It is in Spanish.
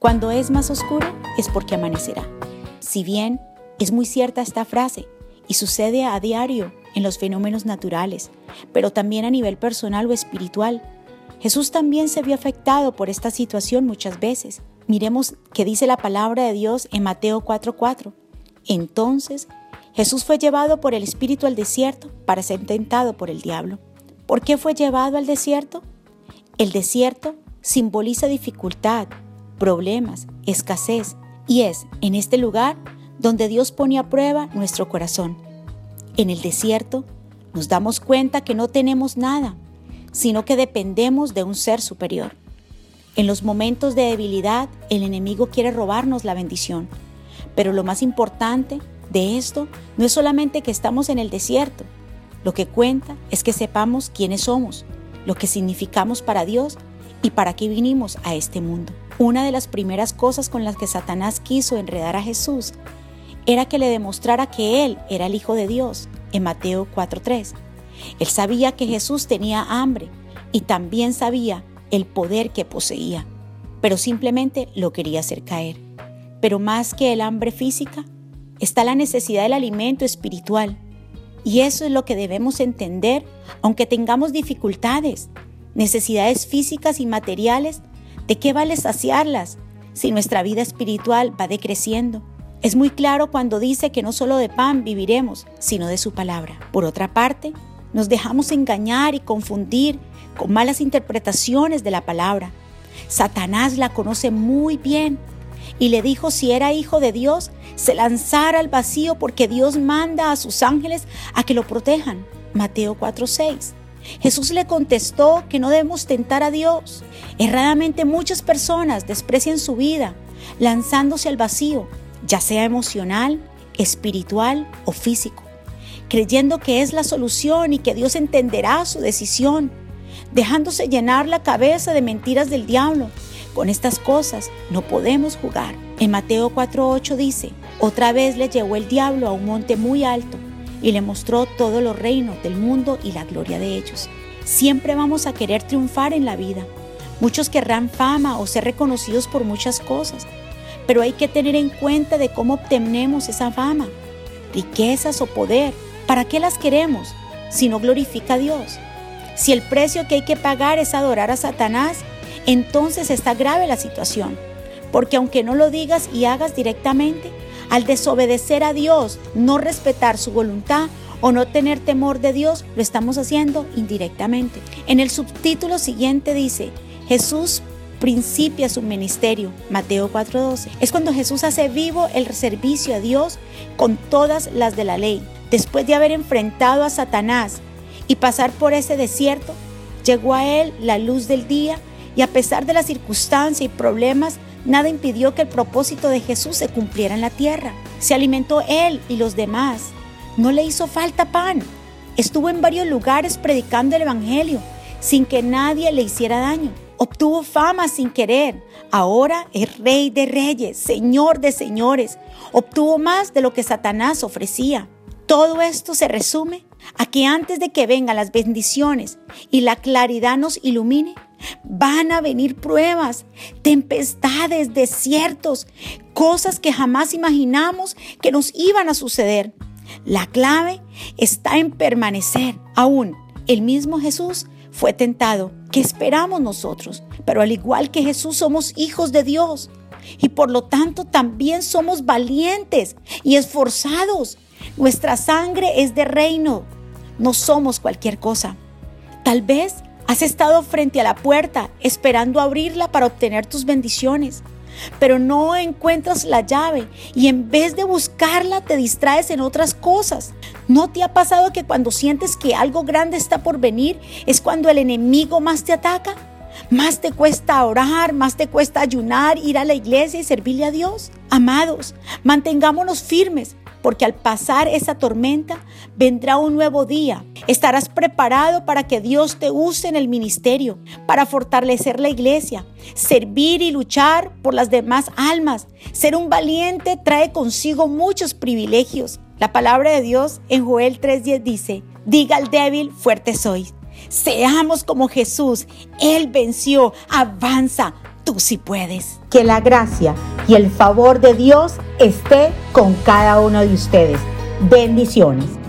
Cuando es más oscuro es porque amanecerá. Si bien es muy cierta esta frase y sucede a diario en los fenómenos naturales, pero también a nivel personal o espiritual, Jesús también se vio afectado por esta situación muchas veces. Miremos qué dice la palabra de Dios en Mateo 4:4. Entonces Jesús fue llevado por el Espíritu al desierto para ser tentado por el diablo. ¿Por qué fue llevado al desierto? El desierto simboliza dificultad, problemas, escasez, y es en este lugar donde Dios pone a prueba nuestro corazón. En el desierto nos damos cuenta que no tenemos nada, sino que dependemos de un ser superior. En los momentos de debilidad, el enemigo quiere robarnos la bendición, pero lo más importante de esto no es solamente que estamos en el desierto, lo que cuenta es que sepamos quiénes somos, lo que significamos para Dios y para qué vinimos a este mundo. Una de las primeras cosas con las que Satanás quiso enredar a Jesús era que le demostrara que Él era el Hijo de Dios en Mateo 4.3. Él sabía que Jesús tenía hambre y también sabía el poder que poseía, pero simplemente lo quería hacer caer. Pero más que el hambre física, está la necesidad del alimento espiritual. Y eso es lo que debemos entender, aunque tengamos dificultades, necesidades físicas y materiales, ¿de qué vale saciarlas si nuestra vida espiritual va decreciendo? Es muy claro cuando dice que no solo de pan viviremos, sino de su palabra. Por otra parte, nos dejamos engañar y confundir con malas interpretaciones de la palabra. Satanás la conoce muy bien y le dijo si era hijo de Dios, se lanzara al vacío porque Dios manda a sus ángeles a que lo protejan. Mateo 4:6. Jesús le contestó que no debemos tentar a Dios. Erradamente muchas personas desprecian su vida, lanzándose al vacío, ya sea emocional, espiritual o físico, creyendo que es la solución y que Dios entenderá su decisión, dejándose llenar la cabeza de mentiras del diablo con estas cosas no podemos jugar. En Mateo 4:8 dice, otra vez le llevó el diablo a un monte muy alto y le mostró todos los reinos del mundo y la gloria de ellos. Siempre vamos a querer triunfar en la vida. Muchos querrán fama o ser reconocidos por muchas cosas, pero hay que tener en cuenta de cómo obtenemos esa fama, riquezas o poder. ¿Para qué las queremos si no glorifica a Dios? Si el precio que hay que pagar es adorar a Satanás, entonces está grave la situación. Porque aunque no lo digas y hagas directamente, al desobedecer a Dios, no respetar su voluntad o no tener temor de Dios, lo estamos haciendo indirectamente. En el subtítulo siguiente dice, Jesús principia su ministerio, Mateo 4:12. Es cuando Jesús hace vivo el servicio a Dios con todas las de la ley. Después de haber enfrentado a Satanás y pasar por ese desierto, llegó a él la luz del día y a pesar de las circunstancias y problemas, nada impidió que el propósito de Jesús se cumpliera en la tierra. Se alimentó él y los demás. No le hizo falta pan. Estuvo en varios lugares predicando el Evangelio sin que nadie le hiciera daño. Obtuvo fama sin querer. Ahora es rey de reyes, señor de señores. Obtuvo más de lo que Satanás ofrecía. Todo esto se resume a que antes de que vengan las bendiciones y la claridad nos ilumine, Van a venir pruebas, tempestades, desiertos, cosas que jamás imaginamos que nos iban a suceder. La clave está en permanecer. Aún el mismo Jesús fue tentado. ¿Qué esperamos nosotros? Pero al igual que Jesús somos hijos de Dios y por lo tanto también somos valientes y esforzados. Nuestra sangre es de reino. No somos cualquier cosa. Tal vez Has estado frente a la puerta esperando abrirla para obtener tus bendiciones, pero no encuentras la llave y en vez de buscarla te distraes en otras cosas. ¿No te ha pasado que cuando sientes que algo grande está por venir es cuando el enemigo más te ataca? Más te cuesta orar, más te cuesta ayunar, ir a la iglesia y servirle a Dios. Amados, mantengámonos firmes, porque al pasar esa tormenta vendrá un nuevo día. Estarás preparado para que Dios te use en el ministerio, para fortalecer la iglesia, servir y luchar por las demás almas. Ser un valiente trae consigo muchos privilegios. La palabra de Dios en Joel 3:10 dice, diga al débil, fuerte soy. Seamos como Jesús, Él venció, avanza, tú puedes. Que la gracia y el favor de Dios esté con cada uno de ustedes. Bendiciones.